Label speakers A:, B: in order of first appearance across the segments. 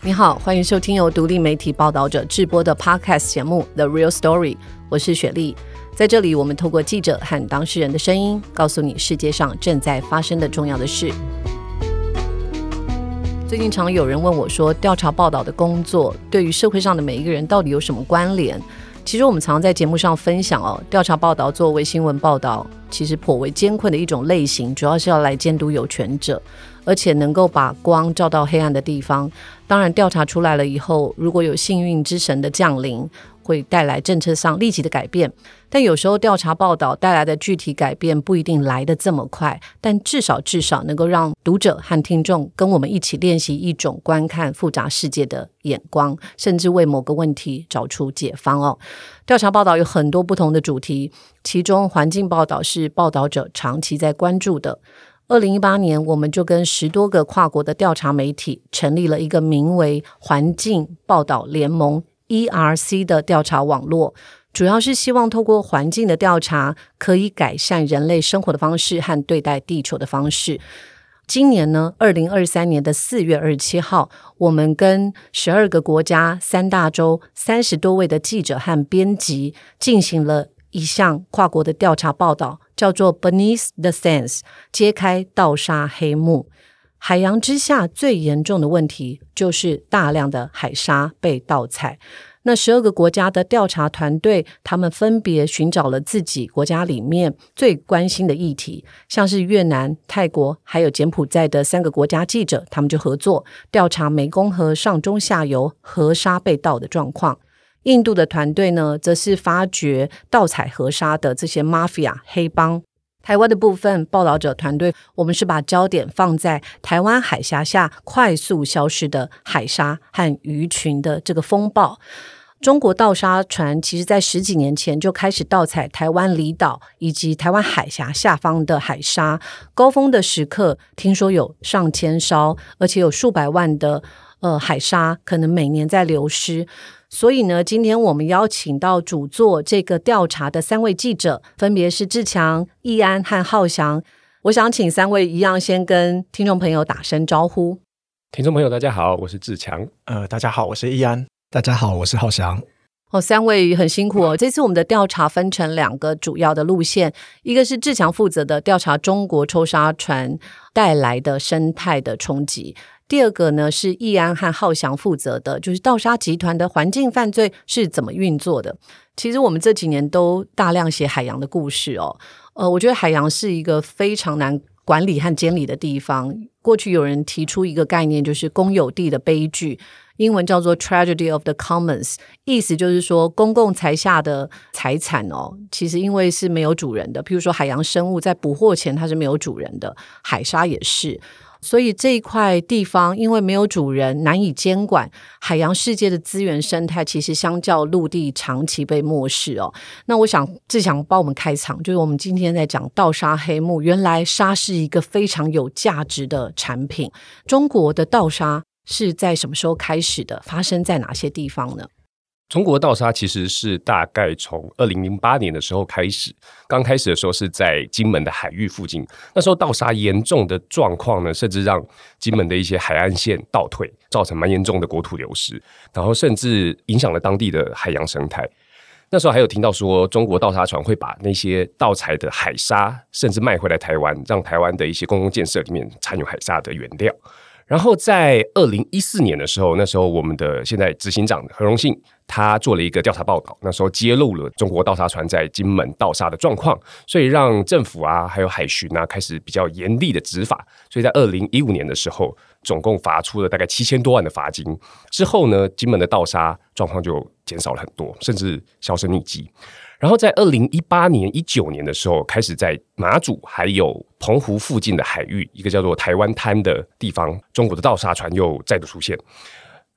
A: 你好，欢迎收听由独立媒体报道者制播的 Podcast 节目《The Real Story》，我是雪莉。在这里，我们透过记者和当事人的声音，告诉你世界上正在发生的重要的事。最近常有人问我说，调查报道的工作对于社会上的每一个人到底有什么关联？其实我们常常在节目上分享哦，调查报道作为新闻报道，其实颇为艰困的一种类型，主要是要来监督有权者。而且能够把光照到黑暗的地方。当然，调查出来了以后，如果有幸运之神的降临，会带来政策上立即的改变。但有时候调查报道带来的具体改变不一定来得这么快。但至少至少能够让读者和听众跟我们一起练习一种观看复杂世界的眼光，甚至为某个问题找出解方哦。调查报道有很多不同的主题，其中环境报道是报道者长期在关注的。二零一八年，我们就跟十多个跨国的调查媒体成立了一个名为“环境报道联盟 ”（ERC） 的调查网络，主要是希望透过环境的调查，可以改善人类生活的方式和对待地球的方式。今年呢，二零二三年的四月二十七号，我们跟十二个国家、三大洲、三十多位的记者和编辑进行了一项跨国的调查报道。叫做 Beneath the Sands，揭开盗沙黑幕。海洋之下最严重的问题就是大量的海沙被盗采。那十二个国家的调查团队，他们分别寻找了自己国家里面最关心的议题，像是越南、泰国还有柬埔寨的三个国家记者，他们就合作调查湄公河上中下游河沙被盗的状况。印度的团队呢，则是发掘盗采河沙的这些 mafia 黑帮。台湾的部分报道者团队，我们是把焦点放在台湾海峡下快速消失的海沙和鱼群的这个风暴。中国盗沙船其实在十几年前就开始盗采台湾离岛以及台湾海峡下方的海沙，高峰的时刻听说有上千艘，而且有数百万的呃海沙可能每年在流失。所以呢，今天我们邀请到主做这个调查的三位记者，分别是志强、易安和浩翔。我想请三位一样先跟听众朋友打声招呼。
B: 听众朋友，大家好，我是志强。
C: 呃，大家好，我是易安。
D: 大家好，我是浩翔。
A: 哦，三位很辛苦哦。这次我们的调查分成两个主要的路线，一个是志强负责的调查中国抽沙船带来的生态的冲击。第二个呢，是易安和浩翔负责的，就是盗沙集团的环境犯罪是怎么运作的。其实我们这几年都大量写海洋的故事哦。呃，我觉得海洋是一个非常难管理和监理的地方。过去有人提出一个概念，就是公有地的悲剧，英文叫做 Tragedy of the Commons，意思就是说公共财下的财产哦，其实因为是没有主人的。譬如说海洋生物在捕获前它是没有主人的，海沙也是。所以这一块地方因为没有主人，难以监管，海洋世界的资源生态其实相较陆地长期被漠视哦。那我想志强帮我们开场，就是我们今天在讲盗沙黑幕，原来沙是一个非常有价值的产品。中国的盗沙是在什么时候开始的？发生在哪些地方呢？
B: 中国盗沙其实是大概从二零零八年的时候开始，刚开始的时候是在金门的海域附近，那时候盗沙严重的状况呢，甚至让金门的一些海岸线倒退，造成蛮严重的国土流失，然后甚至影响了当地的海洋生态。那时候还有听到说，中国盗沙船会把那些盗采的海沙，甚至卖回来台湾，让台湾的一些公共建设里面掺有海沙的原料。然后在二零一四年的时候，那时候我们的现在执行长何荣幸，他做了一个调查报道，那时候揭露了中国盗沙船在金门盗沙的状况，所以让政府啊，还有海巡啊，开始比较严厉的执法。所以在二零一五年的时候，总共罚出了大概七千多万的罚金。之后呢，金门的盗沙状况就减少了很多，甚至销声匿迹。然后在二零一八年、一九年的时候，开始在马祖还有澎湖附近的海域，一个叫做台湾滩的地方，中国的盗沙船又再度出现。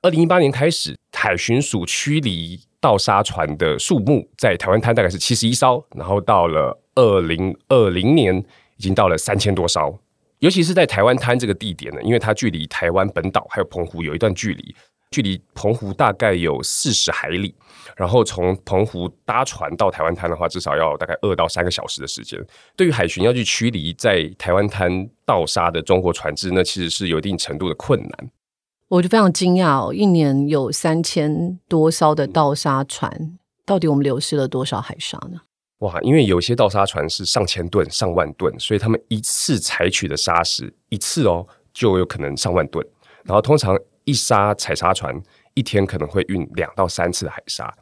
B: 二零一八年开始，海巡署驱离盗沙船的数目在台湾滩大概是七十一艘，然后到了二零二零年，已经到了三千多艘。尤其是在台湾滩这个地点呢，因为它距离台湾本岛还有澎湖有一段距离。距离澎湖大概有四十海里，然后从澎湖搭船到台湾滩的话，至少要大概二到三个小时的时间。对于海巡要去驱离在台湾滩盗沙的中国船只，那其实是有一定程度的困难。
A: 我就非常惊讶哦，一年有三千多艘的盗沙船，到底我们流失了多少海沙呢？
B: 哇，因为有些盗沙船是上千吨、上万吨，所以他们一次采取的沙石一次哦，就有可能上万吨。然后通常一沙采沙船一天可能会运两到三次的海沙，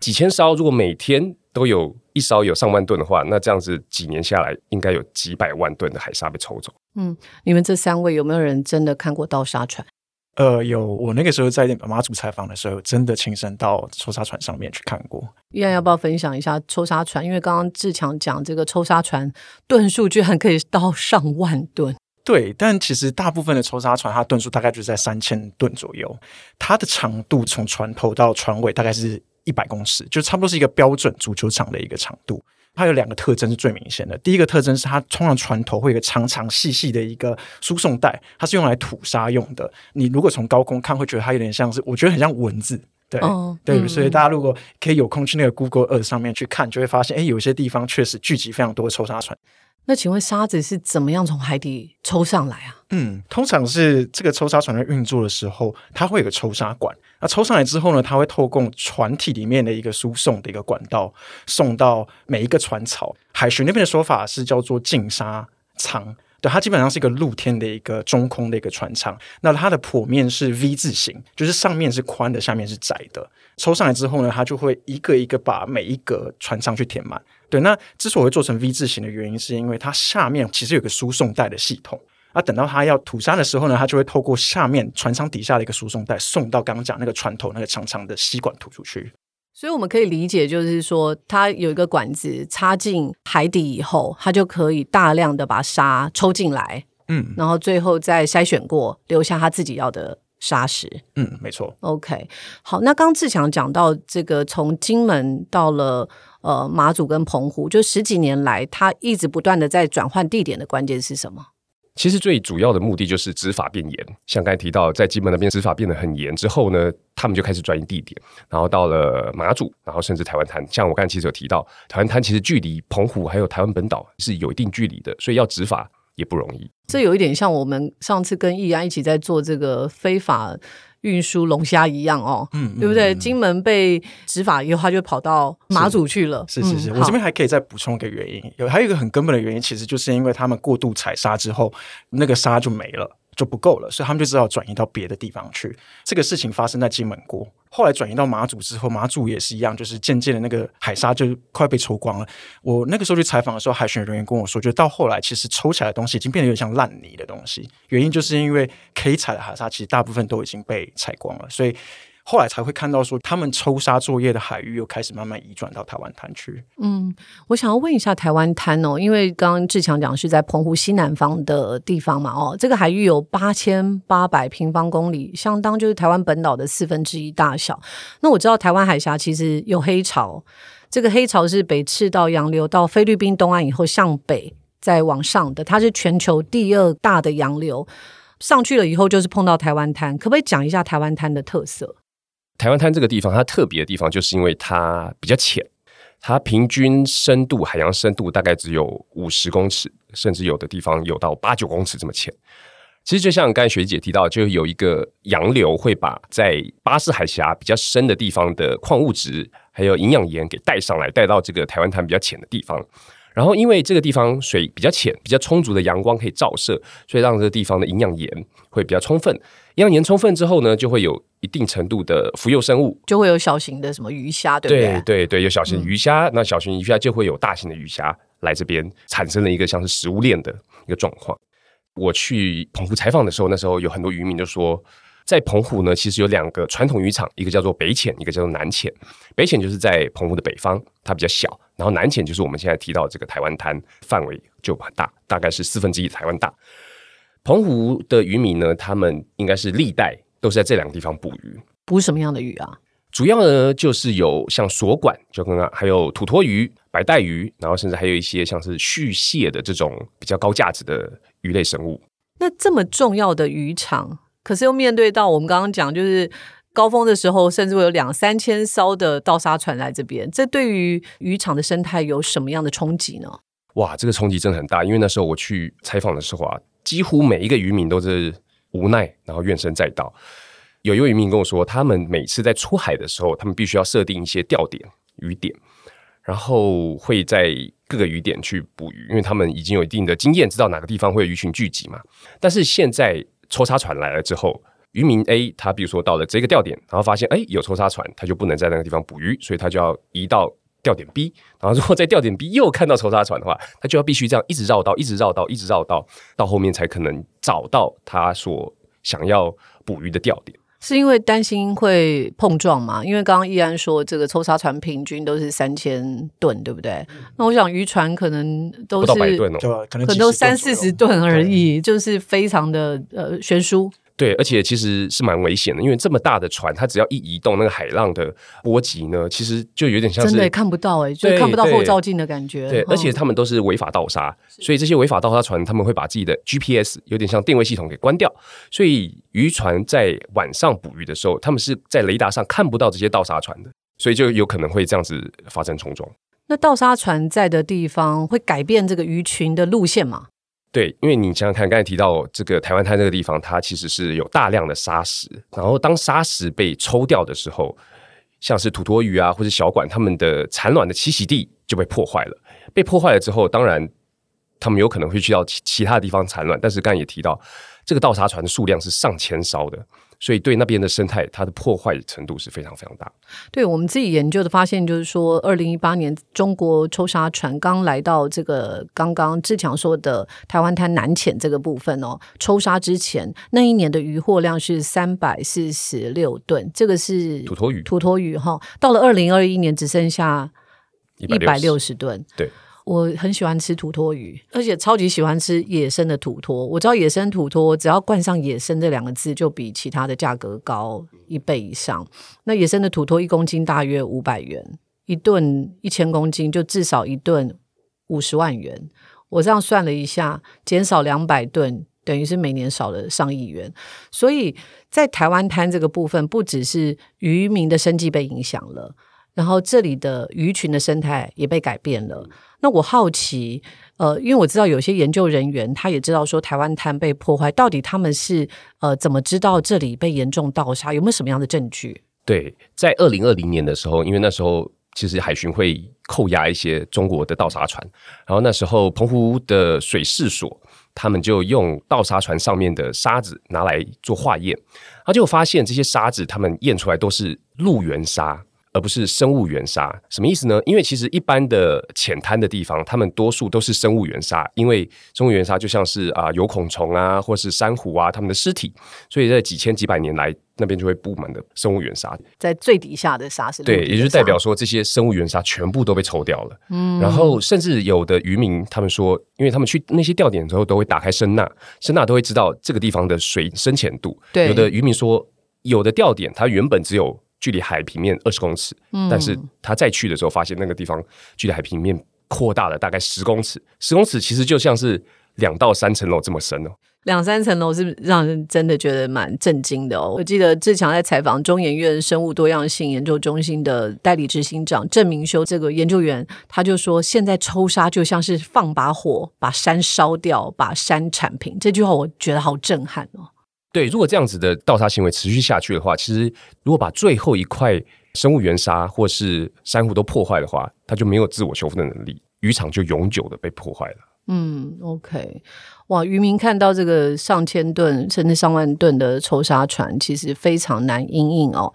B: 几千艘，如果每天都有一艘有上万吨的话，那这样子几年下来，应该有几百万吨的海沙被抽走。
A: 嗯，你们这三位有没有人真的看过盗沙船？
C: 呃，有，我那个时候在马祖采访的时候，真的亲身到抽沙船上面去看过。
A: 依然要不要分享一下抽沙船？因为刚刚志强讲这个抽沙船吨数居然可以到上万吨。
C: 对，但其实大部分的抽沙船，它吨数大概就在三千吨左右。它的长度从船头到船尾大概是一百公尺，就差不多是一个标准足球场的一个长度。它有两个特征是最明显的。第一个特征是它通常船头会有一个长长细细的一个输送带，它是用来吐沙用的。你如果从高空看，会觉得它有点像是，我觉得很像蚊子。对、哦、对、嗯，所以大家如果可以有空去那个 Google Earth 上面去看，就会发现，哎，有些地方确实聚集非常多的抽沙船。
A: 那请问沙子是怎么样从海底抽上来啊？
C: 嗯，通常是这个抽沙船在运作的时候，它会有个抽沙管。那抽上来之后呢，它会透过船体里面的一个输送的一个管道，送到每一个船槽。海巡那边的说法是叫做净沙舱。对，它基本上是一个露天的一个中空的一个船舱，那它的剖面是 V 字形，就是上面是宽的，下面是窄的。抽上来之后呢，它就会一个一个把每一个船舱去填满。对，那之所以会做成 V 字形的原因，是因为它下面其实有个输送带的系统。啊，等到他要吐沙的时候呢，他就会透过下面船舱底下的一个输送带，送到刚刚讲那个船头那个长长的吸管吐出去。
A: 所以我们可以理解，就是说，它有一个管子插进海底以后，它就可以大量的把沙抽进来，嗯，然后最后再筛选过，留下他自己要的沙石。
C: 嗯，没错。
A: OK，好，那刚志强讲到这个，从金门到了呃马祖跟澎湖，就十几年来，他一直不断的在转换地点的关键是什么？
B: 其实最主要的目的就是执法变严，像刚才提到，在金门那边执法变得很严之后呢，他们就开始转移地点，然后到了马祖，然后甚至台湾滩。像我刚才其实有提到，台湾滩其实距离澎湖还有台湾本岛是有一定距离的，所以要执法也不容易。
A: 这有一点像我们上次跟易安一起在做这个非法。运输龙虾一样哦，嗯，对不对？嗯、金门被执法以后，他就跑到马祖去了。
C: 是是是，嗯、我这边还可以再补充一个原因，有还有一个很根本的原因，其实就是因为他们过度采沙之后，那个沙就没了。就不够了，所以他们就只好转移到别的地方去。这个事情发生在金门国，后来转移到马祖之后，马祖也是一样，就是渐渐的那个海沙就快被抽光了。我那个时候去采访的时候，海巡人员跟我说，就到后来其实抽起来的东西已经变得有点像烂泥的东西，原因就是因为可以采的海沙其实大部分都已经被采光了，所以。后来才会看到说，他们抽沙作业的海域又开始慢慢移转到台湾滩去。
A: 嗯，我想要问一下台湾滩哦，因为刚刚志强讲是在澎湖西南方的地方嘛，哦，这个海域有八千八百平方公里，相当就是台湾本岛的四分之一大小。那我知道台湾海峡其实有黑潮，这个黑潮是北赤道洋流到菲律宾东岸以后向北再往上的，它是全球第二大的洋流，上去了以后就是碰到台湾滩，可不可以讲一下台湾滩的特色？
B: 台湾滩这个地方，它特别的地方就是因为它比较浅，它平均深度海洋深度大概只有五十公尺，甚至有的地方有到八九公尺这么浅。其实就像刚才学姐提到，就有一个洋流会把在巴士海峡比较深的地方的矿物质还有营养盐给带上来，带到这个台湾滩比较浅的地方。然后因为这个地方水比较浅，比较充足的阳光可以照射，所以让这个地方的营养盐会比较充分。营养盐充分之后呢，就会有。一定程度的浮游生物，
A: 就会有小型的什么鱼虾，对不对？
B: 对对对，有小型鱼虾，嗯，那小型鱼虾就会有大型的鱼虾来这边，产生了一个像是食物链的一个状况。我去澎湖采访的时候，那时候有很多渔民就说，在澎湖呢，其实有两个传统渔场，一个叫做北浅，一个叫做南浅。北浅就是在澎湖的北方，它比较小；然后南潜就是我们现在提到这个台湾滩，范围就很大，大概是四分之一台湾大。澎湖的渔民呢，他们应该是历代。都是在这两个地方捕鱼，
A: 捕什么样的鱼啊？
B: 主要呢就是有像锁管，就刚刚还有土托鱼、白带鱼，然后甚至还有一些像是续蟹的这种比较高价值的鱼类生物。
A: 那这么重要的渔场，可是又面对到我们刚刚讲，就是高峰的时候，甚至会有两三千艘的盗沙船来这边，这对于渔场的生态有什么样的冲击呢？
B: 哇，这个冲击真的很大，因为那时候我去采访的时候啊，几乎每一个渔民都是。无奈，然后怨声载道。有一位渔民跟我说，他们每次在出海的时候，他们必须要设定一些钓点、鱼点，然后会在各个鱼点去捕鱼，因为他们已经有一定的经验，知道哪个地方会有鱼群聚集嘛。但是现在抽沙船来了之后，渔民 A 他比如说到了这个钓点，然后发现哎有抽沙船，他就不能在那个地方捕鱼，所以他就要移到钓点 B。然后如果在钓点 B 又看到抽沙船的话，他就要必须这样一直绕道，一直绕道，一直绕道，到后面才可能找到他所想要捕鱼的钓点。
A: 是因为担心会碰撞嘛？因为刚刚易安说这个抽沙船平均都是三千吨，对不对？嗯、那我想渔船可能都是
B: 百吨
C: 哦，可能
A: 可能都三四十吨而已，就是非常的呃悬殊。
B: 对，而且其实是蛮危险的，因为这么大的船，它只要一移动，那个海浪的波及呢，其实就有点像是
A: 真的看不到哎，就看不到后照镜的感觉。
B: 对，对，而且他们都是违法盗沙，所以这些违法盗沙船他们会把自己的 GPS 有点像定位系统给关掉，所以渔船在晚上捕鱼的时候，他们是在雷达上看不到这些盗沙船的，所以就有可能会这样子发生冲撞。
A: 那盗沙船在的地方会改变这个鱼群的路线吗？
B: 对，因为你想想看，刚才提到这个台湾滩这个地方，它其实是有大量的沙石，然后当沙石被抽掉的时候，像是土托鱼啊，或者小管，它们的产卵的栖息地就被破坏了。被破坏了之后，当然它们有可能会去到其其他地方产卵，但是刚才也提到，这个盗沙船的数量是上千艘的。所以对那边的生态，它的破坏程度是非常非常大。
A: 对我们自己研究的发现，就是说，二零一八年中国抽沙船刚来到这个刚刚志强说的台湾滩南浅这个部分哦，抽沙之前那一年的渔获量是三百四十六吨，这个是
B: 土托鱼，
A: 土托鱼哈。到了二零二一年，只剩下一百六十吨。
B: 对。
A: 我很喜欢吃土托鱼，而且超级喜欢吃野生的土托。我知道野生土托只要冠上“野生”这两个字，就比其他的价格高一倍以上。那野生的土托一公斤大约五百元，一吨一千公斤就至少一吨五十万元。我这样算了一下，减少两百吨，等于是每年少了上亿元。所以在台湾滩这个部分，不只是渔民的生计被影响了。然后这里的鱼群的生态也被改变了。那我好奇，呃，因为我知道有些研究人员他也知道说台湾滩被破坏，到底他们是呃怎么知道这里被严重盗沙？有没有什么样的证据？
B: 对，在二零二零年的时候，因为那时候其实海巡会扣押一些中国的盗沙船，然后那时候澎湖的水试所他们就用盗沙船上面的沙子拿来做化验，然后就发现这些沙子他们验出来都是陆源沙。而不是生物源沙，什么意思呢？因为其实一般的浅滩的地方，它们多数都是生物源沙，因为生物源沙就像是啊有孔虫啊，或是珊瑚啊，它们的尸体，所以在几千几百年来，那边就会布满的生物原沙。在
A: 最底下的沙是
B: 对，也就是代表说这些生物原沙全部都被抽掉了。嗯，然后甚至有的渔民他们说，因为他们去那些钓点之后，都会打开声纳，声纳都会知道这个地方的水深浅度。
A: 对，
B: 有的渔民说，有的钓点它原本只有。距离海平面二十公尺，嗯，但是他再去的时候，发现那个地方距离海平面扩大了大概十公尺，十公尺其实就像是两到三层楼这么深哦。
A: 两三层楼是让人真的觉得蛮震惊的哦。我记得志强在采访中研院生物多样性研究中心的代理执行长郑明修这个研究员，他就说，现在抽沙就像是放把火把山烧掉，把山铲平。这句话我觉得好震撼哦。
B: 对，如果这样子的盗沙行为持续下去的话，其实如果把最后一块生物原沙或是珊瑚都破坏的话，它就没有自我修复的能力，渔场就永久的被破坏了。
A: 嗯，OK，哇，渔民看到这个上千吨甚至上万吨的抽沙船，其实非常难应应哦。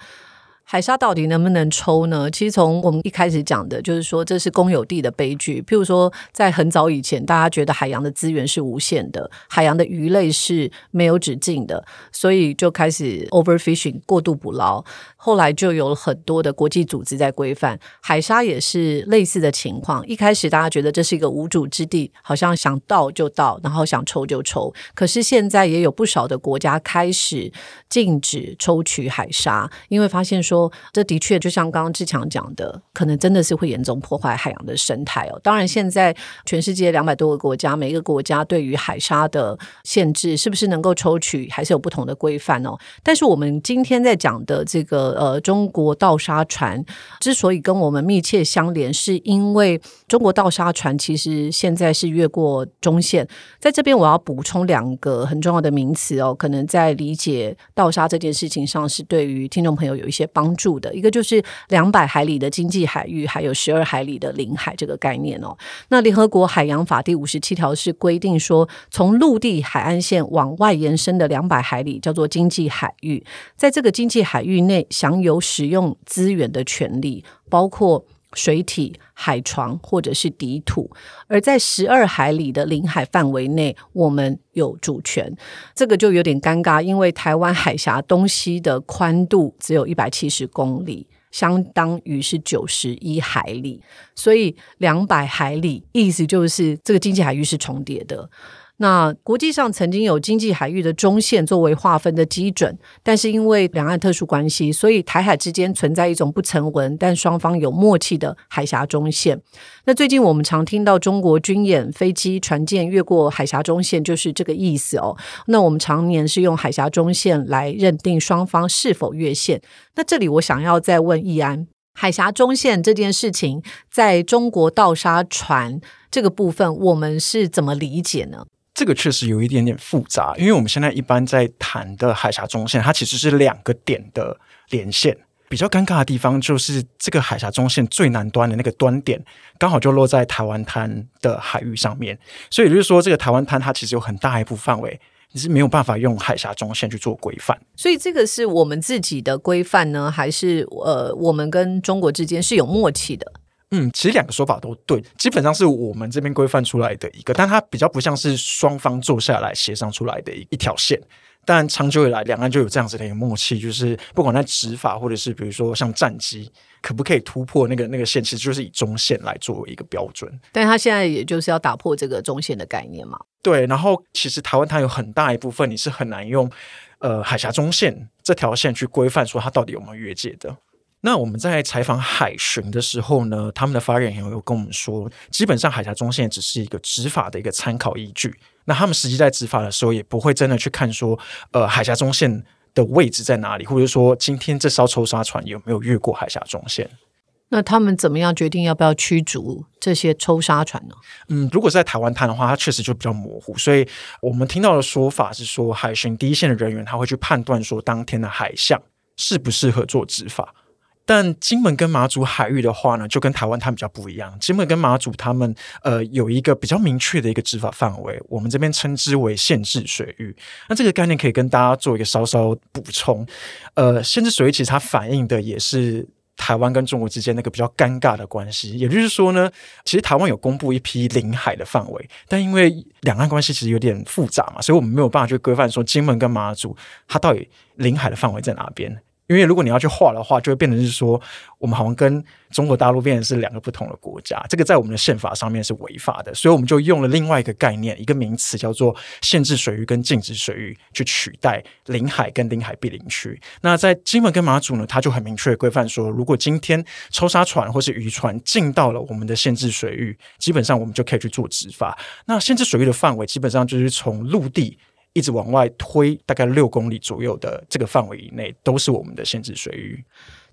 A: 海沙到底能不能抽呢？其实从我们一开始讲的，就是说这是公有地的悲剧。譬如说，在很早以前，大家觉得海洋的资源是无限的，海洋的鱼类是没有止境的，所以就开始 overfishing 过度捕捞。后来就有很多的国际组织在规范海沙，也是类似的情况。一开始大家觉得这是一个无主之地，好像想到就到，然后想抽就抽。可是现在也有不少的国家开始禁止抽取海沙，因为发现说。说，这的确就像刚刚志强讲的，可能真的是会严重破坏海洋的生态哦。当然，现在全世界两百多个国家，每一个国家对于海沙的限制是不是能够抽取，还是有不同的规范哦。但是我们今天在讲的这个呃，中国盗沙船之所以跟我们密切相连，是因为中国盗沙船其实现在是越过中线。在这边，我要补充两个很重要的名词哦，可能在理解盗沙这件事情上是对于听众朋友有一些帮帮助的。一个就是两百海里的经济海域，还有十二海里的领海这个概念哦。那联合国海洋法第五十七条是规定说，从陆地海岸线往外延伸的两百海里叫做经济海域，在这个经济海域内享有使用资源的权利，包括水体、海床或者是底土，而在十二海里的领海范围内，我们有主权。这个就有点尴尬，因为台湾海峡东西的宽度只有一百七十公里，相当于是九十一海里，所以两百海里意思就是这个经济海域是重叠的。那国际上曾经有经济海域的中线作为划分的基准，但是因为两岸特殊关系，所以台海之间存在一种不成文但双方有默契的海峡中线。那最近我们常听到中国军演飞机、船舰越过海峡中线，就是这个意思哦。那我们常年是用海峡中线来认定双方是否越线。那这里我想要再问易安，海峡中线这件事情，在中国盗沙船这个部分，我们是怎么理解呢？
C: 这个确实有一点点复杂，因为我们现在一般在谈的海峡中线，它其实是两个点的连线。比较尴尬的地方就是，这个海峡中线最南端的那个端点，刚好就落在台湾滩的海域上面。所以也就是说，这个台湾滩它其实有很大一部分范围，你是没有办法用海峡中线去做规范。
A: 所以这个是我们自己的规范呢，还是呃，我们跟中国之间是有默契的？
C: 嗯，其实两个说法都对，基本上是我们这边规范出来的一个，但它比较不像是双方坐下来协商出来的一一条线。但长久以来，两岸就有这样子的一个默契，就是不管在执法或者是比如说像战机，可不可以突破那个那个线，其实就是以中线来作为一个标准。
A: 但他现在也就是要打破这个中线的概念嘛？
C: 对，然后其实台湾它有很大一部分你是很难用呃海峡中线这条线去规范说它到底有没有越界的。那我们在采访海巡的时候呢，他们的发言人有跟我们说，基本上海峡中线只是一个执法的一个参考依据。那他们实际在执法的时候，也不会真的去看说，呃，海峡中线的位置在哪里，或者说今天这艘抽沙船有没有越过海峡中线。
A: 那他们怎么样决定要不要驱逐这些抽沙船呢？
C: 嗯，如果是在台湾滩的话，它确实就比较模糊。所以我们听到的说法是说，海巡第一线的人员他会去判断说，当天的海象适不适合做执法。但金门跟马祖海域的话呢，就跟台湾它比较不一样。金门跟马祖他们呃有一个比较明确的一个执法范围，我们这边称之为限制水域。那这个概念可以跟大家做一个稍稍补充。呃，限制水域其实它反映的也是台湾跟中国之间那个比较尴尬的关系。也就是说呢，其实台湾有公布一批领海的范围，但因为两岸关系其实有点复杂嘛，所以我们没有办法去规范说金门跟马祖它到底领海的范围在哪边。因为如果你要去画的话，就会变成是说，我们好像跟中国大陆变成是两个不同的国家，这个在我们的宪法上面是违法的，所以我们就用了另外一个概念，一个名词叫做限制水域跟禁止水域，去取代领海跟领海毗邻区。那在金门跟马祖呢，它就很明确的规范说，如果今天抽沙船或是渔船进到了我们的限制水域，基本上我们就可以去做执法。那限制水域的范围基本上就是从陆地。一直往外推，大概六公里左右的这个范围以内，都是我们的限制水域。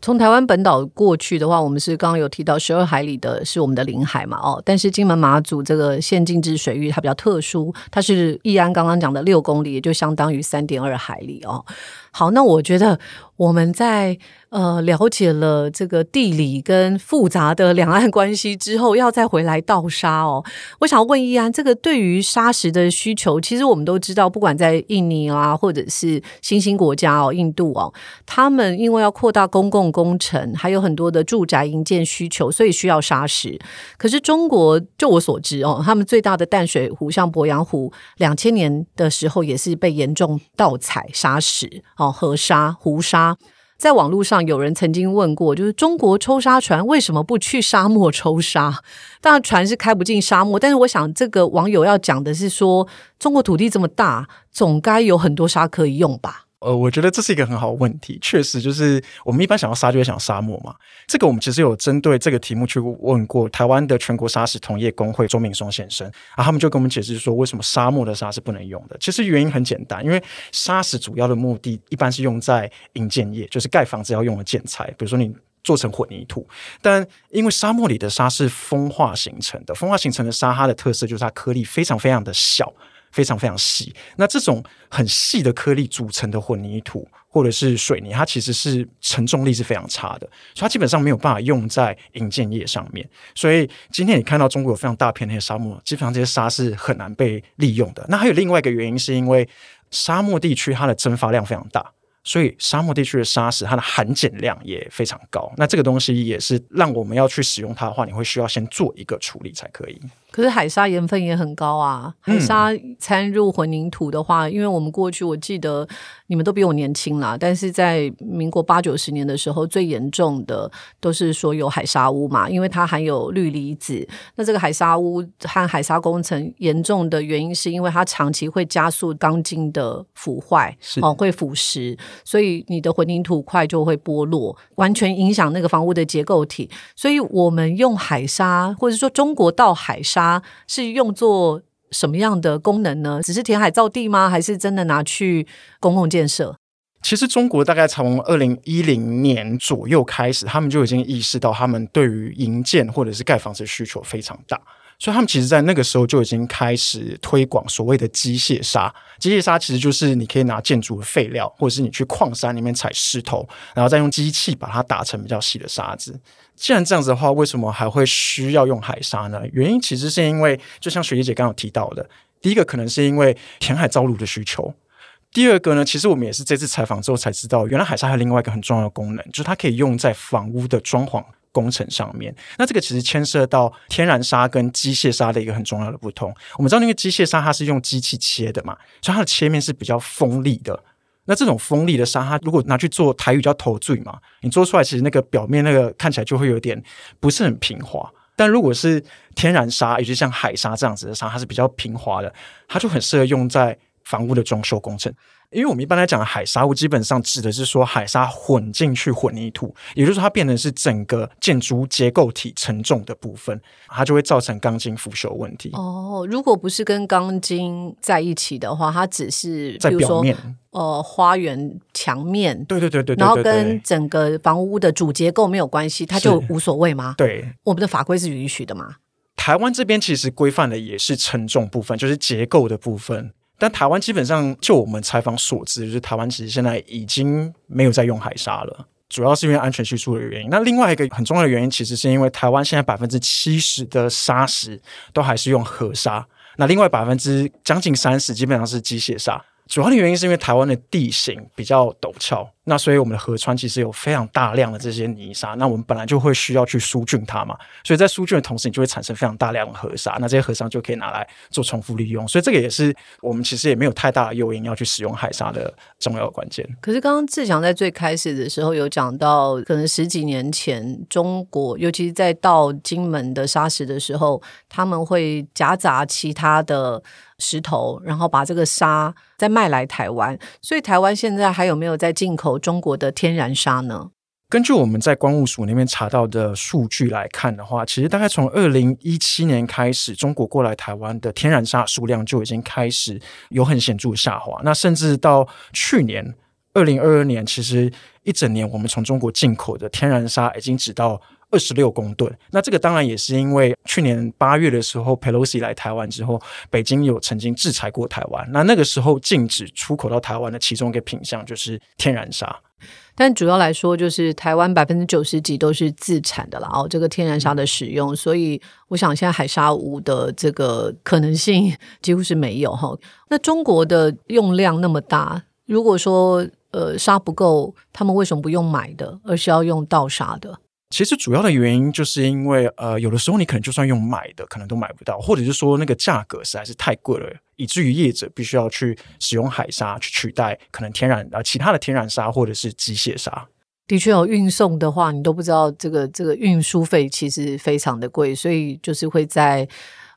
A: 从台湾本岛过去的话，我们是刚刚有提到十二海里的是我们的领海嘛？哦，但是金门马祖这个限禁制水域它比较特殊，它是易安刚刚讲的六公里，也就相当于三点二海里哦。好，那我觉得我们在呃了解了这个地理跟复杂的两岸关系之后，要再回来盗沙哦。我想问易安，这个对于砂石的需求，其实我们都知道，不管在印尼啊，或者是新兴国家哦，印度哦，他们因为要扩大公共工程，还有很多的住宅营建需求，所以需要砂石。可是中国，就我所知哦，他们最大的淡水湖，像鄱阳湖，两千年的时候也是被严重盗采砂石。哦，河沙、湖沙，在网络上有人曾经问过，就是中国抽沙船为什么不去沙漠抽沙？当然，船是开不进沙漠，但是我想这个网友要讲的是说，中国土地这么大，总该有很多沙可以用吧？
C: 呃，我觉得这是一个很好的问题。确实，就是我们一般想要沙，就会想沙漠嘛。这个我们其实有针对这个题目去问过台湾的全国砂石同业公会周明松先生，啊，他们就跟我们解释说，为什么沙漠的沙是不能用的。其实原因很简单，因为砂石主要的目的一般是用在营建业，就是盖房子要用的建材，比如说你做成混凝土。但因为沙漠里的沙是风化形成的，风化形成的沙，它的特色就是它颗粒非常非常的小。非常非常细，那这种很细的颗粒组成的混凝土或者是水泥，它其实是承重力是非常差的，所以它基本上没有办法用在营建业上面。所以今天你看到中国有非常大片那些沙漠，基本上这些沙是很难被利用的。那还有另外一个原因，是因为沙漠地区它的蒸发量非常大。所以沙漠地区的沙石，它的含碱量也非常高。那这个东西也是让我们要去使用它的话，你会需要先做一个处理才可以。
A: 可是海沙盐分也很高啊，海沙掺入混凝土的话，嗯、因为我们过去我记得你们都比我年轻啦，但是在民国八九十年的时候，最严重的都是说有海沙污嘛，因为它含有氯离子。那这个海沙污和海沙工程严重的原因，是因为它长期会加速钢筋的腐
C: 坏，
A: 哦，会腐蚀。所以你的混凝土块就会剥落，完全影响那个房屋的结构体。所以我们用海沙，或者说中国到海沙，是用作什么样的功能呢？只是填海造地吗？还是真的拿去公共建设？
C: 其实中国大概从二零一零年左右开始，他们就已经意识到，他们对于营建或者是盖房子的需求非常大。所以他们其实，在那个时候就已经开始推广所谓的机械沙。机械沙其实就是你可以拿建筑的废料，或者是你去矿山里面采石头，然后再用机器把它打成比较细的沙子。既然这样子的话，为什么还会需要用海沙呢？原因其实是因为，就像雪莉姐刚刚有提到的，第一个可能是因为填海造陆的需求。第二个呢，其实我们也是这次采访之后才知道，原来海沙还有另外一个很重要的功能，就是它可以用在房屋的装潢。工程上面，那这个其实牵涉到天然砂跟机械砂的一个很重要的不同。我们知道那个机械砂它是用机器切的嘛，所以它的切面是比较锋利的。那这种锋利的沙，它如果拿去做台语叫头坠嘛，你做出来其实那个表面那个看起来就会有点不是很平滑。但如果是天然沙，尤其像海沙这样子的沙，它是比较平滑的，它就很适合用在房屋的装修工程。因为我们一般来讲海砂屋，基本上指的是说海沙混进去混凝土，也就是说它变成是整个建筑结构体承重的部分，它就会造成钢筋腐朽问题。
A: 哦，如果不是跟钢筋在一起的话，它只是
C: 在表面，
A: 呃，花园墙面，
C: 对对对对，
A: 然后跟整个房屋的主结构没有关系，它就无所谓吗？
C: 对，
A: 我们的法规是允许的吗？
C: 台湾这边其实规范的也是承重部分，就是结构的部分。但台湾基本上，就我们采访所知，就是台湾其实现在已经没有在用海沙了，主要是因为安全系数的原因。那另外一个很重要的原因，其实是因为台湾现在百分之七十的砂石都还是用河沙，那另外百分之将近三十基本上是机械砂。主要的原因是因为台湾的地形比较陡峭。那所以我们的河川其实有非常大量的这些泥沙，那我们本来就会需要去疏浚它嘛，所以在疏浚的同时，你就会产生非常大量的河沙，那这些河沙就可以拿来做重复利用，所以这个也是我们其实也没有太大的诱因要去使用海沙的重要关键。
A: 可是刚刚志祥在最开始的时候有讲到，可能十几年前中国，尤其是在到金门的砂石的时候，他们会夹杂其他的石头，然后把这个沙再卖来台湾，所以台湾现在还有没有在进口中国的天然砂呢？
C: 根据我们在关务署那边查到的数据来看的话，其实大概从二零一七年开始，中国过来台湾的天然砂数量就已经开始有很显著的下滑。那甚至到去年二零二二年，其实一整年我们从中国进口的天然砂已经只到二十六公吨。那这个当然也是因为去年八月的时候，Pelosi 来台湾之后，北京有曾经制裁过台湾。那那个时候禁止出口到台湾的其中一个品项就是天然砂。
A: 但主要来说，就是台湾百分之九十几都是自产的了哦，这个天然砂的使用，所以我想现在海沙无的这个可能性几乎是没有哈。那中国的用量那么大，如果说呃沙不够，他们为什么不用买的，而是要用盗沙的？
C: 其实主要的原因就是因为呃有的时候你可能就算用买的，可能都买不到，或者是说那个价格实在是太贵了。以至于业者必须要去使用海沙去取代可能天然啊其他的天然沙或者是机械沙。
A: 的确有运送的话，你都不知道这个这个运输费其实非常的贵，所以就是会在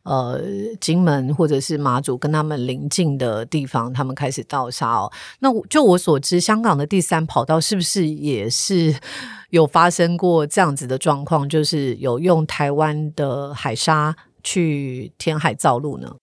A: 呃金门或者是马祖跟他们邻近的地方，他们开始盗沙哦。那就我所知，香港的第三跑道是不是也是有发生过这样子的状况？就是有用台湾的海沙去填海造陆呢？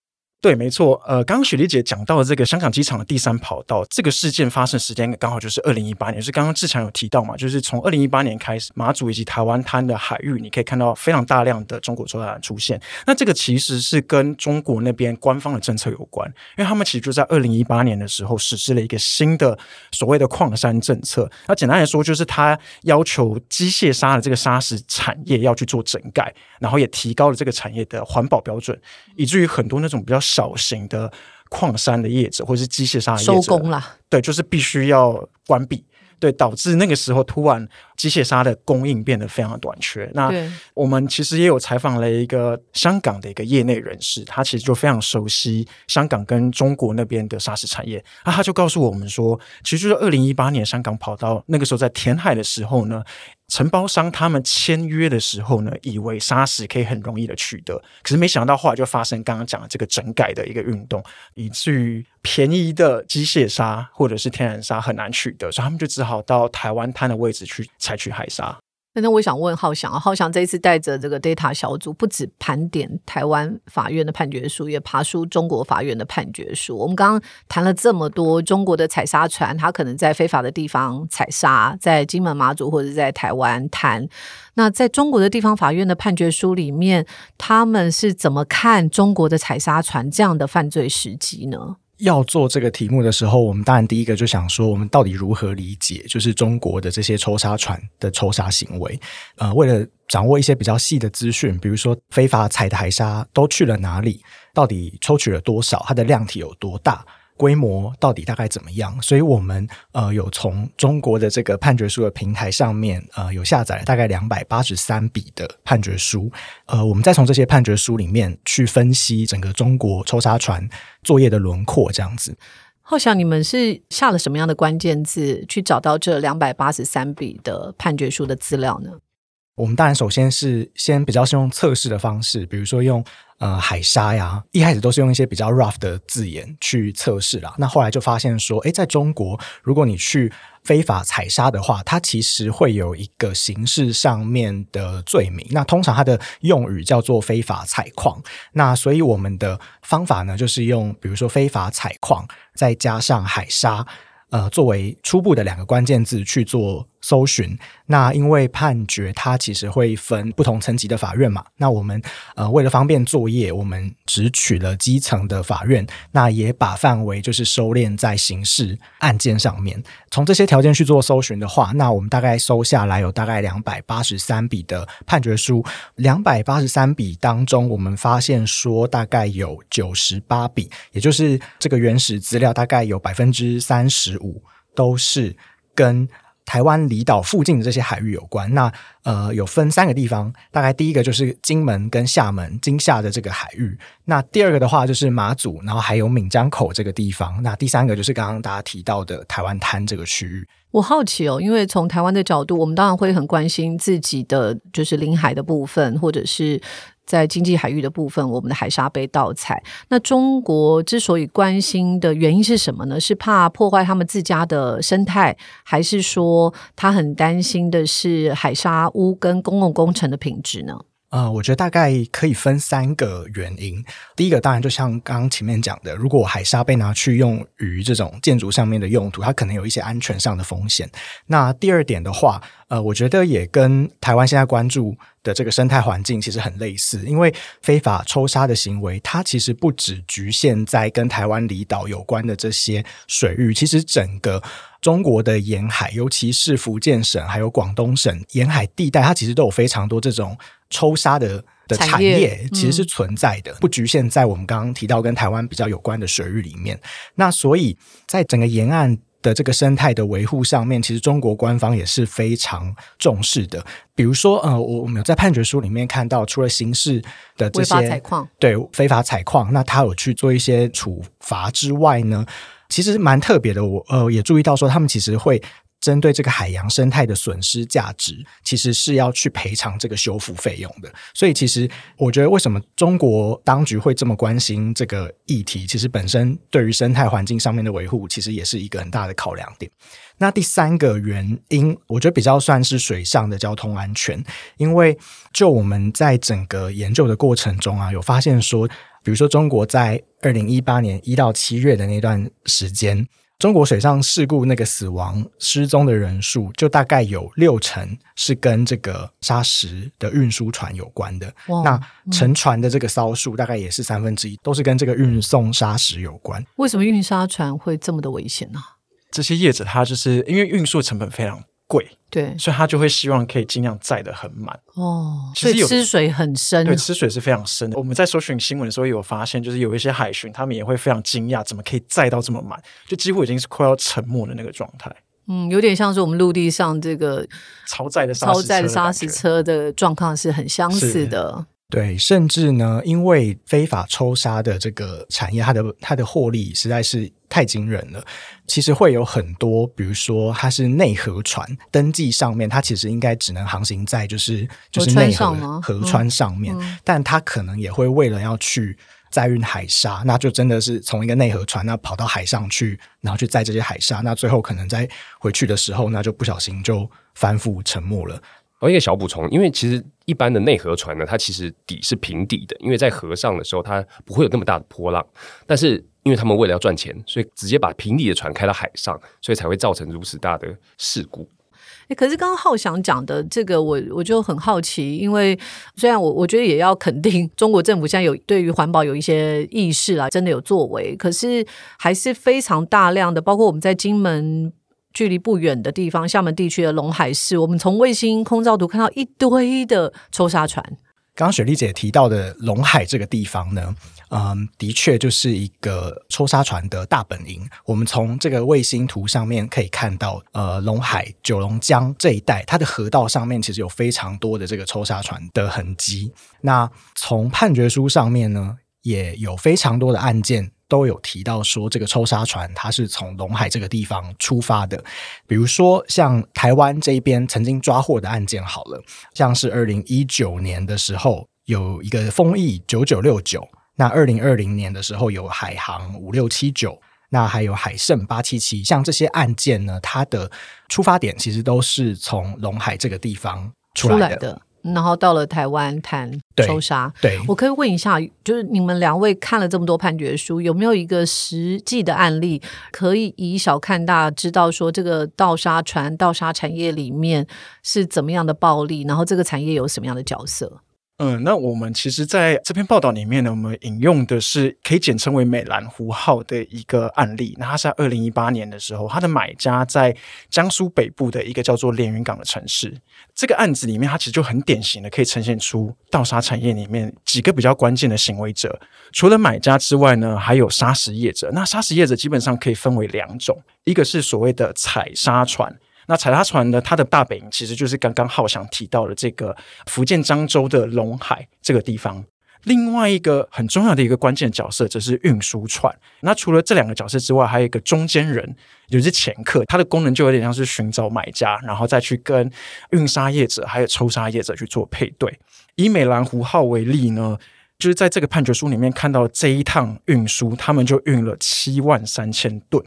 C: 对，没错。呃，刚刚雪莉姐讲到的这个香港机场的第三跑道，这个事件发生时间刚好就是二零一八年，是刚刚志强有提到嘛，就是从二零一八年开始，马祖以及台湾滩的海域，你可以看到非常大量的中国抽沙船出现。那这个其实是跟中国那边官方的政策有关，因为他们其实就在二零一八年的时候实施了一个新的所谓的矿山政策。那简单来说，就是他要求机械沙的这个砂石产业要去做整改，然后也提高了这个产业的环保标准，以至于很多那种比较小型的矿山的业者或者是机械上的业者。
A: 收工了，
C: 对，就是必须要关闭，对，导致那个时候突然机械鲨的供应变得非常短缺。那我们其实也有采访了一个香港的一个业内人士，他其实就非常熟悉香港跟中国那边的砂石产业，那他就告诉我们说，其实就是二零一八年香港跑到那个时候在填海的时候呢。承包商他们签约的时候呢，以为砂石可以很容易的取得，可是没想到后来就发生刚刚讲的这个整改的一个运动，以至于便宜的机械砂或者是天然砂很难取得，所以他们就只好到台湾滩的位置去采取海沙。
A: 那我想问浩翔啊，浩翔这一次带着这个 data 小组，不止盘点台湾法院的判决书，也爬梳中国法院的判决书。我们刚刚谈了这么多，中国的采砂船，它可能在非法的地方采砂，在金门、马祖或者在台湾谈。那在中国的地方法院的判决书里面，他们是怎么看中国的采砂船这样的犯罪时机呢？
D: 要做这个题目的时候，我们当然第一个就想说，我们到底如何理解，就是中国的这些抽沙船的抽沙行为？呃，为了掌握一些比较细的资讯，比如说非法采的海沙都去了哪里，到底抽取了多少，它的量体有多大？规模到底大概怎么样？所以我们呃有从中国的这个判决书的平台上面呃有下载了大概两百八十三笔的判决书，呃，我们再从这些判决书里面去分析整个中国抽沙船作业的轮廓，这样子。
A: 浩翔，你们是下了什么样的关键字去找到这两百八十三笔的判决书的资料呢？
D: 我们当然首先是先比较是用测试的方式，比如说用呃海沙呀，一开始都是用一些比较 rough 的字眼去测试啦。那后来就发现说，诶，在中国，如果你去非法采砂的话，它其实会有一个刑事上面的罪名。那通常它的用语叫做非法采矿。那所以我们的方法呢，就是用比如说非法采矿，再加上海沙。呃，作为初步的两个关键字去做搜寻，那因为判决它其实会分不同层级的法院嘛，那我们呃为了方便作业，我们只取了基层的法院，那也把范围就是收敛在刑事案件上面。从这些条件去做搜寻的话，那我们大概搜下来有大概两百八十三笔的判决书，两百八十三笔当中，我们发现说大概有九十八笔，也就是这个原始资料大概有百分之三十。五都是跟台湾离岛附近的这些海域有关。那呃，有分三个地方，大概第一个就是金门跟厦门、金厦的这个海域。那第二个的话就是马祖，然后还有闽江口这个地方。那第三个就是刚刚大家提到的台湾滩这个区域。
A: 我好奇哦，因为从台湾的角度，我们当然会很关心自己的就是领海的部分，或者是。在经济海域的部分，我们的海沙被盗采。那中国之所以关心的原因是什么呢？是怕破坏他们自家的生态，还是说他很担心的是海沙污跟公共工程的品质呢？
D: 呃，我觉得大概可以分三个原因。第一个当然就像刚刚前面讲的，如果海沙被拿去用于这种建筑上面的用途，它可能有一些安全上的风险。那第二点的话，呃，我觉得也跟台湾现在关注的这个生态环境其实很类似，因为非法抽沙的行为，它其实不只局限在跟台湾离岛有关的这些水域，其实整个中国的沿海，尤其是福建省还有广东省沿海地带，它其实都有非常多这种。抽沙的的产业其实是存在的，嗯、不局限在我们刚刚提到跟台湾比较有关的水域里面。那所以在整个沿岸的这个生态的维护上面，其实中国官方也是非常重视的。比如说，呃，我们有在判决书里面看到，除了刑事的这些采矿，对非法采矿，那他有去做一些处罚之外呢，其实蛮特别的。我呃也注意到说，他们其实会。针对这个海洋生态的损失价值，其实是要去赔偿这个修复费用的。所以，其实我觉得，为什么中国当局会这么关心这个议题？其实本身对于生态环境上面的维护，其实也是一个很大的考量点。那第三个原因，我觉得比较算是水上的交通安全，因为就我们在整个研究的过程中啊，有发现说，比如说中国在二零一八年一到七月的那段时间。中国水上事故那个死亡失踪的人数，就大概有六成是跟这个砂石的运输船有关的。哇那沉船的这个艘数大概也是三分之一，都是跟这个运送砂石有关。
A: 为什么运砂船会这么的危险呢？
C: 这些业者他就是因为运输成本非常贵，
A: 对，
C: 所以他就会希望可以尽量载的很满
A: 哦，所以吃水很深，
C: 对，吃水是非常深的。我们在搜寻新闻的时候有发现，就是有一些海巡，他们也会非常惊讶，怎么可以载到这么满，就几乎已经是快要沉没的那个状态。
A: 嗯，有点像是我们陆地上这个
C: 超载的
A: 超载的砂石车的状况是很相似的。
D: 对，甚至呢，因为非法抽沙的这个产业，它的它的获利实在是太惊人了。其实会有很多，比如说它是内河船，登记上面它其实应该只能航行在就是就是内河河川上面，嗯、但它可能也会为了要去载运海沙，那就真的是从一个内河船那跑到海上去，然后去载这些海沙，那最后可能在回去的时候，那就不小心就翻覆沉没了。
B: 而一个小补充，因为其实一般的内河船呢，它其实底是平底的，因为在河上的时候它不会有那么大的波浪。但是因为他们为了要赚钱，所以直接把平底的船开到海上，所以才会造成如此大的事故。
A: 可是刚刚浩翔讲的这个，我我就很好奇，因为虽然我我觉得也要肯定中国政府现在有对于环保有一些意识啦，真的有作为，可是还是非常大量的，包括我们在金门。距离不远的地方，厦门地区的龙海市，我们从卫星空照图看到一堆的抽沙船。
D: 刚刚雪莉姐提到的龙海这个地方呢，嗯，的确就是一个抽沙船的大本营。我们从这个卫星图上面可以看到，呃，龙海九龙江这一带，它的河道上面其实有非常多的这个抽沙船的痕迹。那从判决书上面呢，也有非常多的案件。都有提到说，这个抽沙船它是从龙海这个地方出发的。比如说，像台湾这一边曾经抓获的案件，好了，像是二零一九年的时候有一个丰益九九六九，那二零二零年的时候有海航五六七九，那还有海盛八七七，像这些案件呢，它的出发点其实都是从龙海这个地方出来的。出来的
A: 然后到了台湾谈抽沙，
D: 对，
A: 我可以问一下，就是你们两位看了这么多判决书，有没有一个实际的案例可以以小看大，知道说这个盗沙船、盗沙产业里面是怎么样的暴力，然后这个产业有什么样的角色？
C: 嗯，那我们其实在这篇报道里面呢，我们引用的是可以简称为“美兰湖号”的一个案例。那它是在二零一八年的时候，它的买家在江苏北部的一个叫做连云港的城市。这个案子里面，它其实就很典型的可以呈现出盗沙产业里面几个比较关键的行为者。除了买家之外呢，还有砂石业者。那砂石业者基本上可以分为两种，一个是所谓的采砂船。那采砂船呢，它的大本营其实就是刚刚浩翔提到的这个福建漳州的龙海这个地方。另外一个很重要的一个关键角色，则是运输船。那除了这两个角色之外，还有一个中间人，也就是掮客，它的功能就有点像是寻找买家，然后再去跟运沙业者还有抽沙业者去做配对。以美兰湖号为例呢，就是在这个判决书里面看到这一趟运输，他们就运了七万三千吨。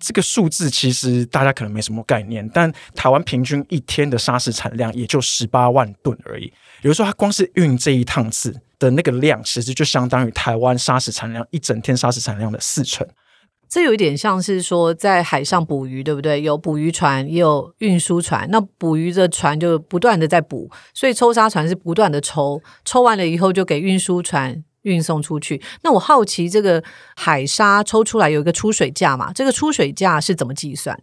C: 这个数字其实大家可能没什么概念，但台湾平均一天的砂石产量也就十八万吨而已。比如说，它光是运这一趟次的那个量，其实就相当于台湾砂石产量一整天砂石产量的四成。
A: 这有一点像是说在海上捕鱼，对不对？有捕鱼船，也有运输船。那捕鱼的船就不断的在捕，所以抽沙船是不断的抽，抽完了以后就给运输船。运送出去，那我好奇这个海沙抽出来有一个出水价嘛？这个出水价是怎么计算？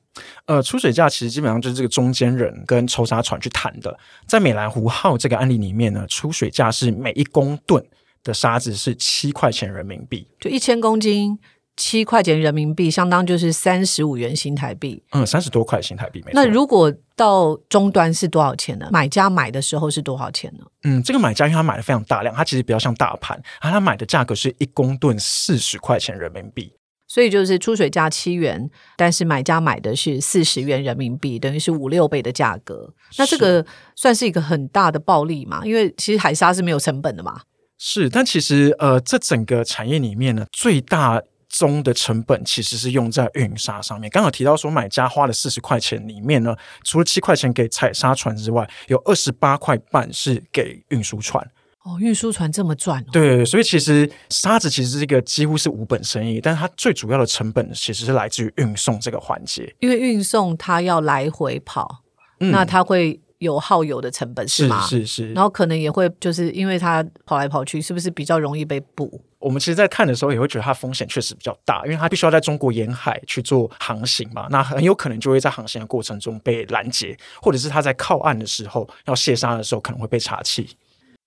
C: 呃，出水价其实基本上就是这个中间人跟抽沙船去谈的。在美兰湖号这个案例里面呢，出水价是每一公吨的沙子是七块钱人民币，
A: 就一千公斤。七块钱人民币，相当就是三十五元新台币。
C: 嗯，三十多块新台币没错。
A: 那如果到终端是多少钱呢？买家买的时候是多少钱呢？
C: 嗯，这个买家因为他买的非常大量，他其实比较像大盘，啊他买的价格是一公吨四十块钱人民币。
A: 所以就是出水价七元，但是买家买的是四十元人民币，等于是五六倍的价格。那这个算是一个很大的暴利嘛？因为其实海沙是没有成本的嘛。
C: 是，但其实呃，这整个产业里面呢，最大宗的成本其实是用在运沙上面。刚好提到说，买家花了四十块钱，里面呢，除了七块钱给采沙船之外，有二十八块半是给运输船。
A: 哦，运输船这么赚哦？
C: 对，所以其实沙子其实是一个几乎是无本生意，但是它最主要的成本其实是来自于运送这个环节，
A: 因为运送它要来回跑，嗯、那它会有耗油的成本是吗？
C: 是是是，
A: 然后可能也会就是因为它跑来跑去，是不是比较容易被捕？
C: 我们其实，在看的时候也会觉得它风险确实比较大，因为它必须要在中国沿海去做航行嘛，那很有可能就会在航行的过程中被拦截，或者是它在靠岸的时候要卸沙的时候可能会被查缉。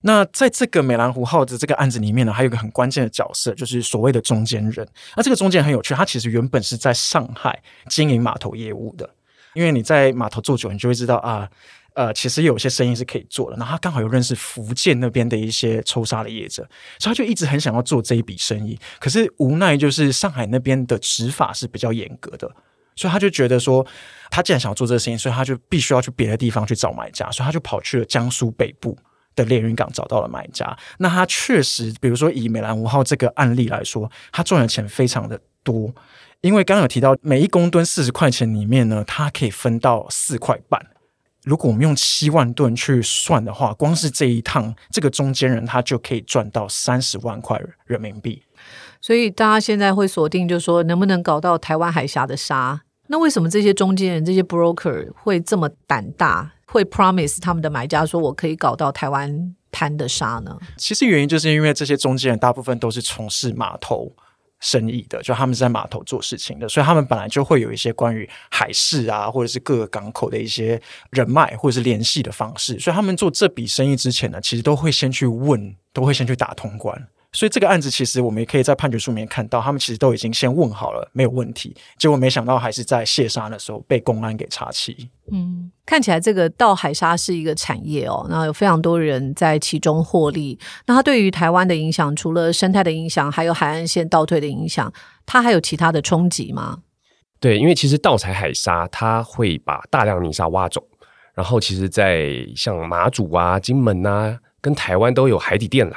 C: 那在这个美兰湖号的这个案子里面呢，还有一个很关键的角色，就是所谓的中间人。那这个中间人很有趣，他其实原本是在上海经营码头业务的。因为你在码头做久，你就会知道啊，呃，其实有些生意是可以做的。然后他刚好有认识福建那边的一些抽沙的业者，所以他就一直很想要做这一笔生意。可是无奈就是上海那边的执法是比较严格的，所以他就觉得说，他既然想要做这个生意，所以他就必须要去别的地方去找买家，所以他就跑去了江苏北部。的连云港找到了买家，那他确实，比如说以美兰五号这个案例来说，他赚的钱非常的多，因为刚刚有提到每一公吨四十块钱里面呢，它可以分到四块半。如果我们用七万吨去算的话，光是这一趟，这个中间人他就可以赚到三十万块人民币。
A: 所以大家现在会锁定，就是说能不能搞到台湾海峡的沙？那为什么这些中间人、这些 broker 会这么胆大？会 promise 他们的买家说，我可以搞到台湾滩的沙呢？
C: 其实原因就是因为这些中间人大部分都是从事码头生意的，就他们是在码头做事情的，所以他们本来就会有一些关于海事啊，或者是各个港口的一些人脉或者是联系的方式，所以他们做这笔生意之前呢，其实都会先去问，都会先去打通关。所以这个案子其实我们也可以在判决书里面看到，他们其实都已经先问好了，没有问题。结果没想到还是在卸沙的时候被公安给查起。
A: 嗯，看起来这个盗海沙是一个产业哦，那有非常多人在其中获利。那它对于台湾的影响，除了生态的影响，还有海岸线倒退的影响，它还有其他的冲击吗？
B: 对，因为其实盗采海沙，它会把大量泥沙挖走，然后其实，在像马祖啊、金门啊，跟台湾都有海底电缆。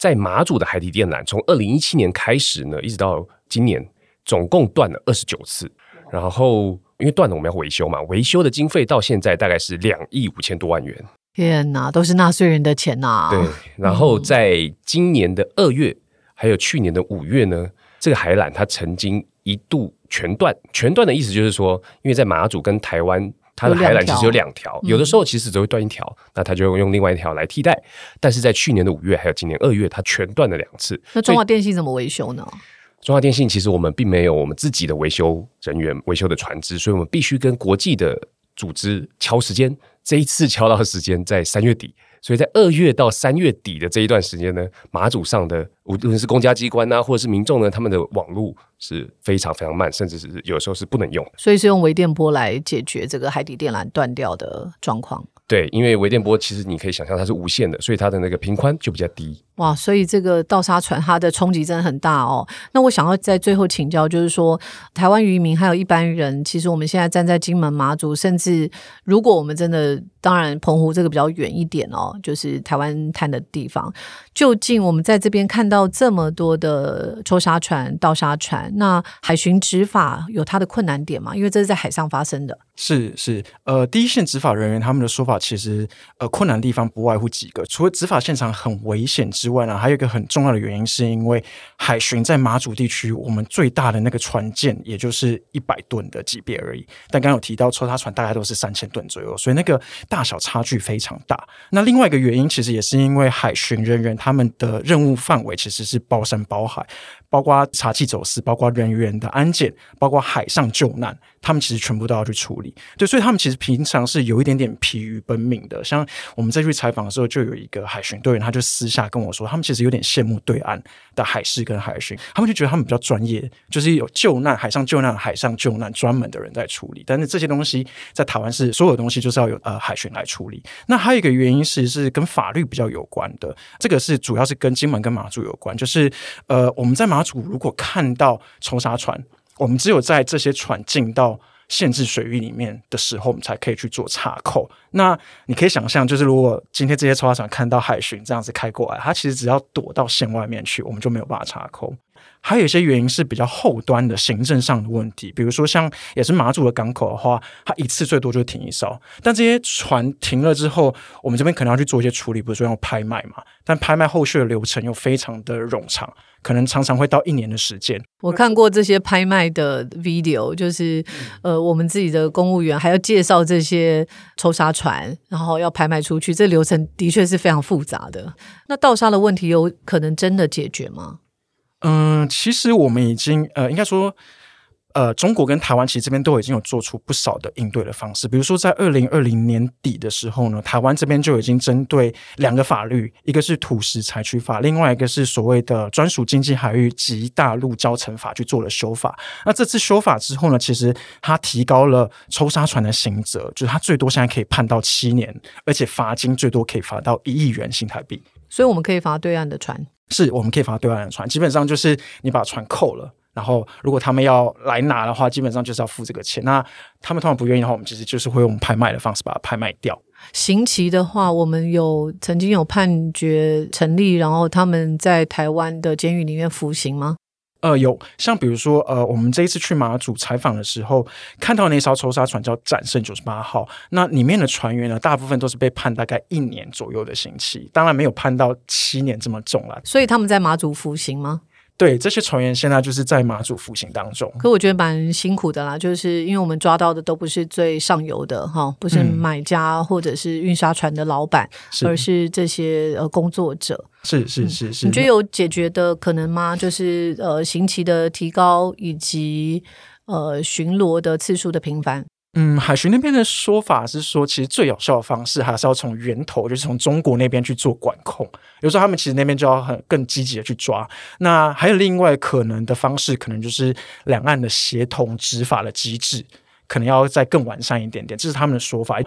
B: 在马祖的海底电缆，从二零一七年开始呢，一直到今年，总共断了二十九次。然后因为断了，我们要维修嘛，维修的经费到现在大概是两亿五千多万元。
A: 天哪，都是纳税人的钱呐、啊！
B: 对。然后在今年的二月，还有去年的五月呢，这个海缆它曾经一度全断。全断的意思就是说，因为在马祖跟台湾。它的海缆其实有两条，有的时候其实只会断一条，嗯，那它就用另外一条来替代。但是在去年的五月还有今年二月，它全断了两次。
A: 那中华电信怎么维修呢？
B: 中华电信其实我们并没有我们自己的维修人员、维修的船只，所以我们必须跟国际的组织敲时间。这一次敲到的时间在三月底。所以在二月到三月底的这一段时间呢，马祖上的无论是公家机关啊，或者是民众呢，他们的网络是非常非常慢，甚至是有时候是不能用。
A: 所以是用微电波来解决这个海底电缆断掉的状况。
B: 对，因为微电波其实你可以想象它是无线的，所以它的那个频宽就比较低。
A: 哇，所以这个盗沙船它的冲击真的很大哦。那我想要在最后请教，就是说台湾渔民还有一般人，其实我们现在站在金门、马祖，甚至如果我们真的，当然澎湖这个比较远一点哦，就是台湾滩的地方，究竟我们在这边看到这么多的抽沙船、盗沙船，那海巡执法有它的困难点吗？因为这是在海上发生的。
C: 是是，呃，第一线执法人员他们的说法，其实呃，困难的地方不外乎几个。除了执法现场很危险之外呢，还有一个很重要的原因，是因为海巡在马祖地区，我们最大的那个船舰也就是一百吨的级别而已。但刚刚有提到抽沙船大概都是三千吨左右，所以那个大小差距非常大。那另外一个原因，其实也是因为海巡人员他们的任务范围其实是包山包海。包括查缉走私，包括人员的安检，包括海上救难，他们其实全部都要去处理。对，所以他们其实平常是有一点点疲于奔命的。像我们在去采访的时候，就有一个海巡队员，他就私下跟我说，他们其实有点羡慕对岸的海事跟海巡，他们就觉得他们比较专业，就是有救难、海上救难、海上救难专门的人在处理。但是这些东西在台湾是所有东西就是要有呃海巡来处理。那还有一个原因是是跟法律比较有关的，这个是主要是跟金门跟马祖有关，就是呃我们在马马祖如果看到抽沙船，我们只有在这些船进到限制水域里面的时候，我们才可以去做查扣。那你可以想象，就是如果今天这些抽沙船看到海巡这样子开过来，它其实只要躲到线外面去，我们就没有办法查扣。还有一些原因是比较后端的行政上的问题，比如说像也是马祖的港口的话，它一次最多就停一艘。但这些船停了之后，我们这边可能要去做一些处理，比如说要拍卖嘛。但拍卖后续的流程又非常的冗长，可能常常会到一年的时间。
A: 我看过这些拍卖的 video，就是呃，我们自己的公务员还要介绍这些抽沙船，然后要拍卖出去，这流程的确是非常复杂的。那盗沙的问题有可能真的解决吗？
C: 嗯，其实我们已经呃，应该说，呃，中国跟台湾其实这边都已经有做出不少的应对的方式。比如说，在二零二零年底的时候呢，台湾这边就已经针对两个法律，一个是土石采取法，另外一个是所谓的专属经济海域及大陆交乘法去做了修法。那这次修法之后呢，其实它提高了抽沙船的刑责，就是它最多现在可以判到七年，而且罚金最多可以罚到一亿元新台币。
A: 所以我们可以罚对岸的船。
C: 是，我们可以罚对岸的船，基本上就是你把船扣了，然后如果他们要来拿的话，基本上就是要付这个钱。那他们通常不愿意的话，我们其实就是会用拍卖的方式把它拍卖掉。
A: 刑期的话，我们有曾经有判决成立，然后他们在台湾的监狱里面服刑吗？
C: 呃，有像比如说，呃，我们这一次去马祖采访的时候，看到那艘抽沙船叫战胜九十八号，那里面的船员呢，大部分都是被判大概一年左右的刑期，当然没有判到七年这么重了。
A: 所以他们在马祖服刑吗？
C: 对，这些船员现在就是在马祖服刑当中，
A: 可我觉得蛮辛苦的啦，就是因为我们抓到的都不是最上游的哈，不是买家或者是运沙船的老板，嗯、而是这些呃工作者。
C: 是是是是，
A: 你觉得有解决的可能吗？就是呃刑期的提高以及呃巡逻的次数的频繁。
C: 嗯，海巡那边的说法是说，其实最有效的方式还是要从源头，就是从中国那边去做管控。有时候他们其实那边就要很更积极的去抓。那还有另外可能的方式，可能就是两岸的协同执法的机制，可能要再更完善一点点。这是他们的说法。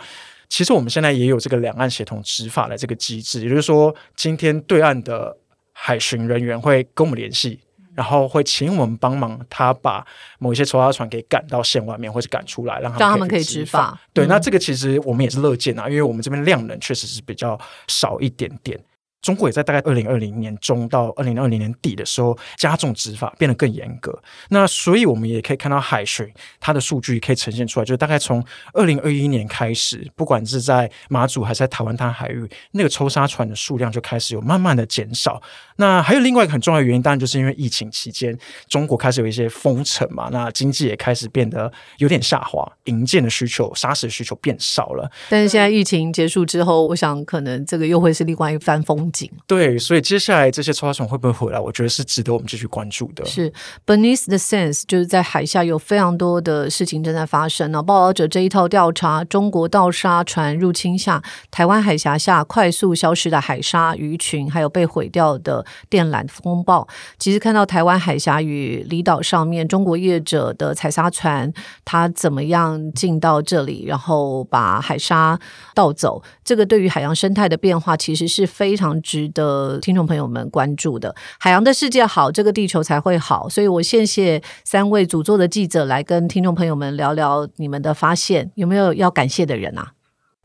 C: 其实我们现在也有这个两岸协同执法的这个机制，也就是说，今天对岸的海巡人员会跟我们联系。然后会请我们帮忙，他把某一些抽沙船给赶到线外面，或是赶出来，让他们可以执法。对，那这个其实我们也是乐见啊，因为我们这边量能确实是比较少一点点。中国也在大概二零二零年中到二零二零年底的时候加重执法，变得更严格。那所以我们也可以看到海巡它的数据可以呈现出来，就是大概从二零二一年开始，不管是在马祖还是在台湾滩海域，那个抽沙船的数量就开始有慢慢的减少。那还有另外一个很重要的原因，当然就是因为疫情期间中国开始有一些封城嘛，那经济也开始变得有点下滑，营建的需求、沙石需求变少了。
A: 但是现在疫情结束之后，我想可能这个又会是另外一番风。
C: 对，所以接下来这些抽沙船会不会回来？我觉得是值得我们继续关注的。
A: 是 Beneath the Sands，就是在海下有非常多的事情正在发生呢。报道者这一套调查，中国盗沙船入侵下，台湾海峡下快速消失的海沙鱼群，还有被毁掉的电缆风暴。其实看到台湾海峡与离岛上面中国业者的采沙船，它怎么样进到这里，然后把海沙盗走，这个对于海洋生态的变化，其实是非常。值得听众朋友们关注的，海洋的世界好，这个地球才会好。所以我谢谢三位主座的记者来跟听众朋友们聊聊你们的发现，有没有要感谢的人啊？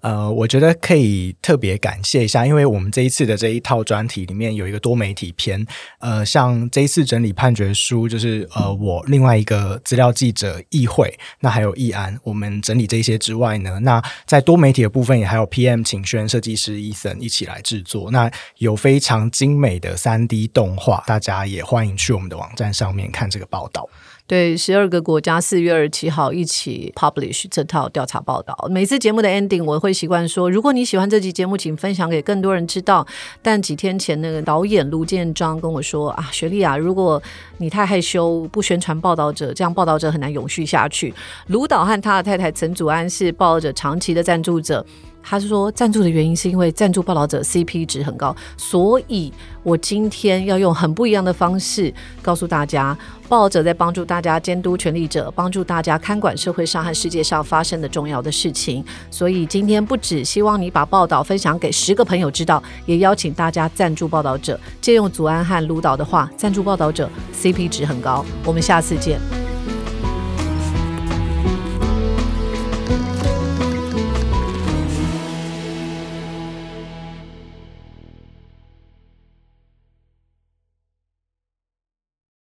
D: 呃，我觉得可以特别感谢一下，因为我们这一次的这一套专题里面有一个多媒体篇，呃，像这一次整理判决书，就是呃，我另外一个资料记者易慧，那还有易安，我们整理这些之外呢，那在多媒体的部分也还有 PM 请宣设计师 Ethan 一起来制作，那有非常精美的三 D 动画，大家也欢迎去我们的网站上面看这个报道。
A: 对，十二个国家四月二十七号一起 publish 这套调查报道。每次节目的 ending，我会习惯说：如果你喜欢这集节目，请分享给更多人知道。但几天前，那个导演卢建章跟我说：“啊，雪莉啊，如果你太害羞，不宣传报道者，这样报道者很难永续下去。”卢导和他的太太陈祖安是报道者长期的赞助者。他是说赞助的原因是因为赞助报道者 CP 值很高，所以我今天要用很不一样的方式告诉大家，报道者在帮助大家监督权力者，帮助大家看管社会上和世界上发生的重要的事情。所以今天不只希望你把报道分享给十个朋友知道，也邀请大家赞助报道者，借用祖安和卢导的话，赞助报道者 CP 值很高。我们下次见。